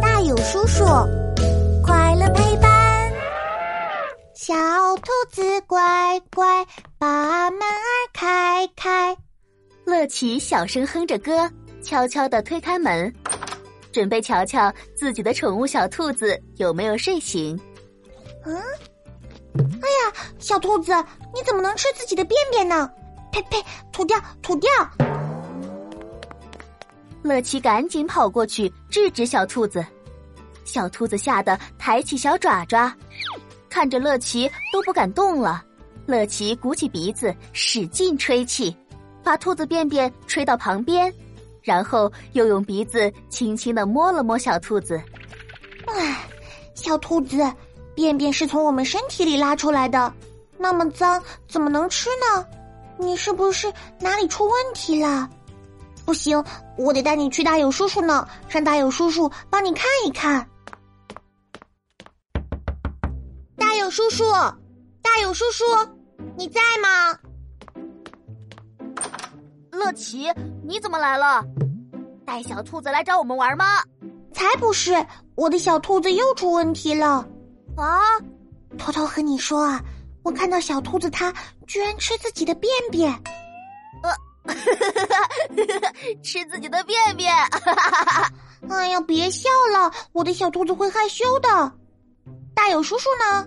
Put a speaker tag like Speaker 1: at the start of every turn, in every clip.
Speaker 1: 大有叔叔，快乐陪伴。小兔子乖乖，把门儿开开。
Speaker 2: 乐奇小声哼着歌，悄悄地推开门，准备瞧瞧自己的宠物小兔子有没有睡醒。
Speaker 1: 嗯，哎呀，小兔子，你怎么能吃自己的便便呢？呸呸，吐掉，吐掉！
Speaker 2: 乐奇赶紧跑过去制止小兔子，小兔子吓得抬起小爪爪，看着乐奇都不敢动了。乐奇鼓起鼻子使劲吹气，把兔子便便吹到旁边，然后又用鼻子轻轻的摸了摸小兔子。
Speaker 1: 唉，小兔子，便便是从我们身体里拉出来的，那么脏，怎么能吃呢？你是不是哪里出问题了？不行，我得带你去大友叔叔那，让大友叔叔帮你看一看。大友叔叔，大友叔叔，你在吗？
Speaker 2: 乐奇，你怎么来了？带小兔子来找我们玩吗？
Speaker 1: 才不是，我的小兔子又出问题了。
Speaker 2: 啊！
Speaker 1: 偷偷和你说啊，我看到小兔子它居然吃自己的便便。
Speaker 2: 吃自己的便便！
Speaker 1: 哎呀，别笑了，我的小兔子会害羞的。大有叔叔呢？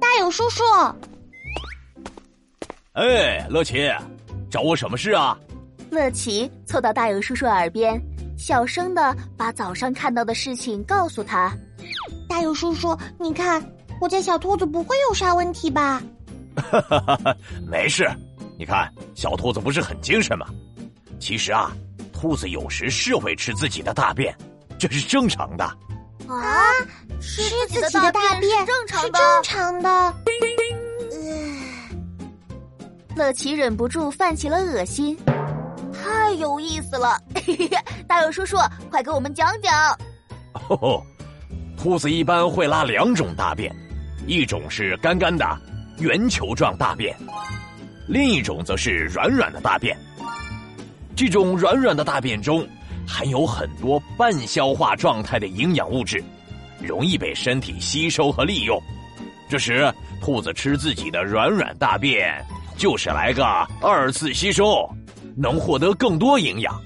Speaker 1: 大有叔叔，
Speaker 3: 哎，乐奇，找我什么事啊？
Speaker 2: 乐奇凑到大有叔叔耳边，小声的把早上看到的事情告诉他。
Speaker 1: 大有叔叔，你看，我家小兔子不会有啥问题吧？
Speaker 3: 哈哈哈哈，没事。你看，小兔子不是很精神吗？其实啊，兔子有时是会吃自己的大便，这是正常的。
Speaker 1: 啊，吃自己的大便是正常的。正常的。
Speaker 2: 乐奇忍不住泛起了恶心，太有意思了！大勇叔叔，快给我们讲讲。
Speaker 3: 哦，兔子一般会拉两种大便，一种是干干的圆球状大便。另一种则是软软的大便，这种软软的大便中含有很多半消化状态的营养物质，容易被身体吸收和利用。这时，兔子吃自己的软软大便，就是来个二次吸收，能获得更多营养，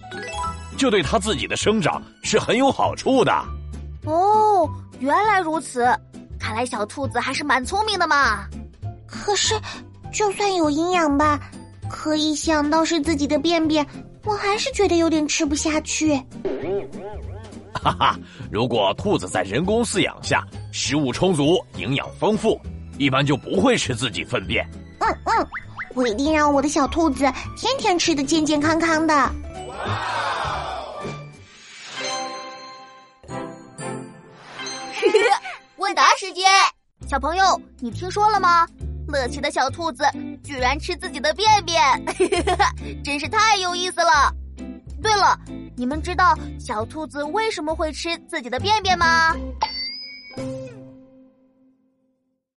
Speaker 3: 这对它自己的生长是很有好处的。
Speaker 2: 哦，原来如此，看来小兔子还是蛮聪明的嘛。
Speaker 1: 可是。就算有营养吧，可一想到是自己的便便，我还是觉得有点吃不下去。
Speaker 3: 哈哈，如果兔子在人工饲养下，食物充足，营养丰富，一般就不会吃自己粪便。
Speaker 1: 嗯嗯，我一定让我的小兔子天天吃的健健康康的。
Speaker 2: 问答时间，小朋友，你听说了吗？乐奇的小兔子居然吃自己的便便，真是太有意思了。对了，你们知道小兔子为什么会吃自己的便便吗？